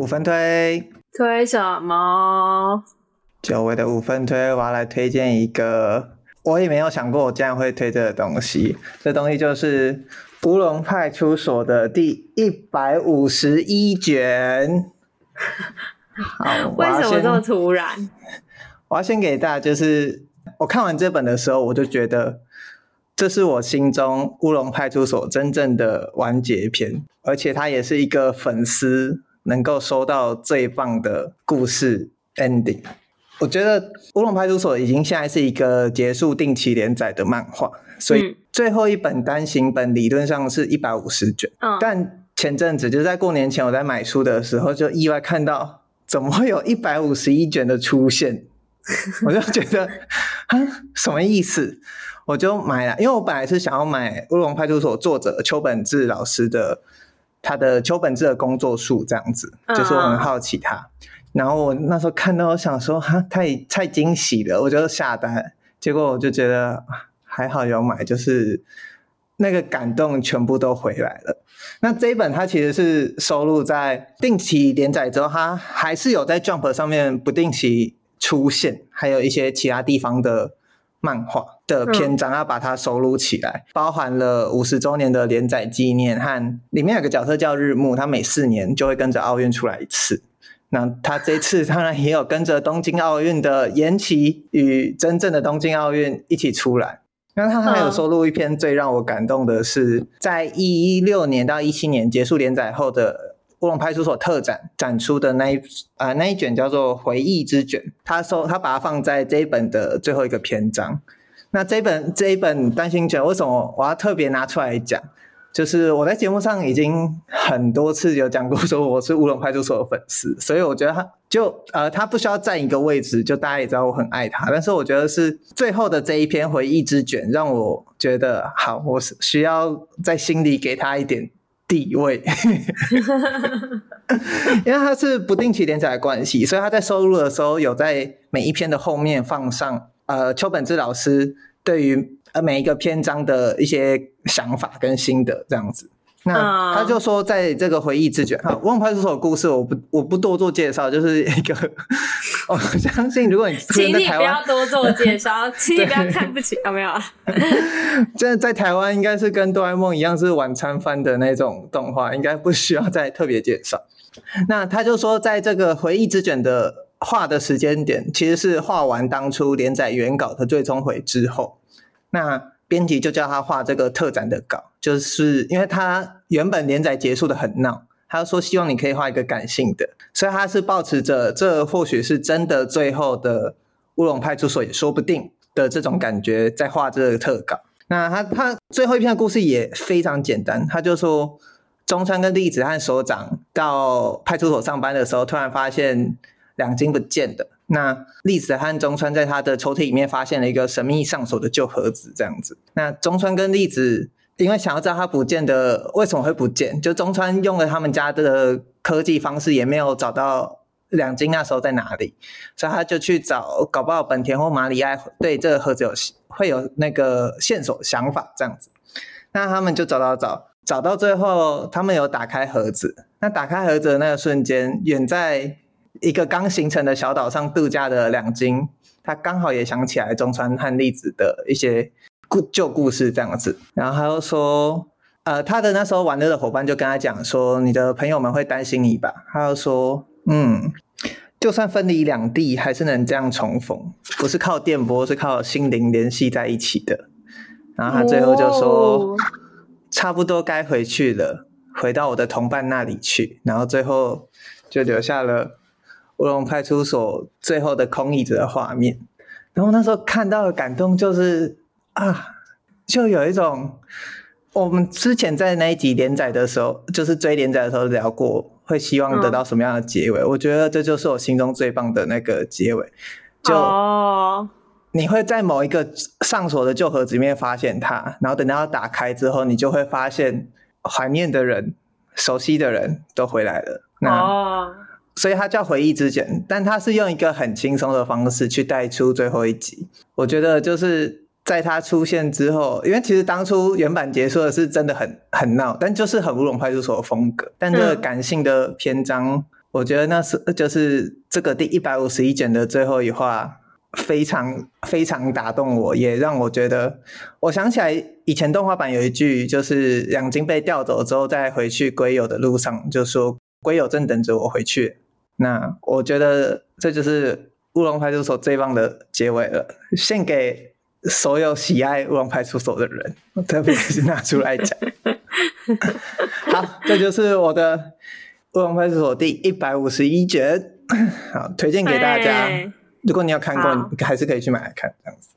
五分推，推什么？久违的五分推，我要来推荐一个，我也没有想过我竟然会推这个东西。这东西就是《乌龙派出所》的第一百五十一卷。好，为什么这么突然？我要先给大家，就是我看完这本的时候，我就觉得这是我心中《乌龙派出所》真正的完结篇，而且它也是一个粉丝能够收到最棒的故事 ending。我觉得《乌龙派出所》已经现在是一个结束定期连载的漫画，所以最后一本单行本理论上是一百五十卷。嗯，但前阵子就在过年前，我在买书的时候就意外看到，怎么会有一百五十一卷的出现？我就觉得啊，什么意思？我就买了，因为我本来是想要买《乌龙派出所》作者秋本志老师的他的秋本志的工作数，这样子，就是我很好奇他。然后我那时候看到，我想说哈，太太惊喜了，我就下单。结果我就觉得还好有买，就是那个感动全部都回来了。那这一本它其实是收录在定期连载之后，它还是有在 Jump 上面不定期出现，还有一些其他地方的漫画的篇章要把它收录起来，包含了五十周年的连载纪念和里面有个角色叫日暮，他每四年就会跟着奥运出来一次。那他这次当然也有跟着东京奥运的延期与真正的东京奥运一起出来。那他还有收录一篇最让我感动的是，在一六年到一七年结束连载后的乌龙派出所特展展出的那一啊、呃、那一卷叫做回忆之卷，他收他把它放在这一本的最后一个篇章。那这一本这一本单行卷为什么我要特别拿出来讲？就是我在节目上已经很多次有讲过，说我是乌龙派出所的粉丝，所以我觉得他就呃，他不需要占一个位置，就大家也知道我很爱他。但是我觉得是最后的这一篇回忆之卷，让我觉得好，我是需要在心里给他一点地位，因为他是不定期连载的关系，所以他在收录的时候有在每一篇的后面放上呃邱本志老师对于。呃，每一个篇章的一些想法跟心得这样子，那他就说，在这个回忆之卷，哈，乌龙派出所的故事，我不我不多做介绍，就是一个，我 相信如果你请你不要多做介绍，请你不要看不起，有 没有？真的在台湾应该是跟哆啦 A 梦一样是晚餐番的那种动画，应该不需要再特别介绍。那他就说，在这个回忆之卷的画的时间点，其实是画完当初连载原稿的最终回之后。那编辑就叫他画这个特展的稿，就是因为他原本连载结束的很闹，他说希望你可以画一个感性的，所以他是抱持着这或许是真的最后的乌龙派出所也说不定的这种感觉在画这个特稿。那他他最后一篇的故事也非常简单，他就说中川跟栗子和所长到派出所上班的时候，突然发现两金不见的。那栗子和中川在他的抽屉里面发现了一个神秘上锁的旧盒子，这样子。那中川跟栗子因为想要知道他不见的为什么会不见，就中川用了他们家的科技方式，也没有找到两金那时候在哪里，所以他就去找，搞不好本田或马里埃对这个盒子有会有那个线索想法这样子。那他们就找找找，找到最后，他们有打开盒子。那打开盒子的那个瞬间，远在。一个刚形成的小岛上度假的两金，他刚好也想起来中川和丽子的一些故旧故事这样子，然后他又说，呃，他的那时候玩乐的伙伴就跟他讲说，你的朋友们会担心你吧？他又说，嗯，就算分离两地，还是能这样重逢，不是靠电波，是靠心灵联系在一起的。然后他最后就说，哦、差不多该回去了，回到我的同伴那里去。然后最后就留下了。乌龙派出所最后的空椅子的画面，然后那时候看到的感动就是啊，就有一种我们之前在那一集连载的时候，就是追连载的时候聊过，会希望得到什么样的结尾？嗯、我觉得这就是我心中最棒的那个结尾。就你会在某一个上锁的旧盒子里面发现它，然后等到打开之后，你就会发现怀念的人、熟悉的人都回来了。那哦。所以它叫回忆之茧，但它是用一个很轻松的方式去带出最后一集。我觉得就是在它出现之后，因为其实当初原版结束的是真的很很闹，但就是很乌龙派出所的风格。但这个感性的篇章我觉得那是就是这个第一百五十一卷的最后一话，非常非常打动我，也让我觉得，我想起来以前动画版有一句，就是两津被调走之后，在回去归友的路上，就说归友正等着我回去。那我觉得这就是乌龙派出所最棒的结尾了，献给所有喜爱乌龙派出所的人，特别是拿出来讲。好，这就是我的。《乌龙派出所》第一百五十一卷，好，推荐给大家。如果你有看过，你还是可以去买来看，这样子。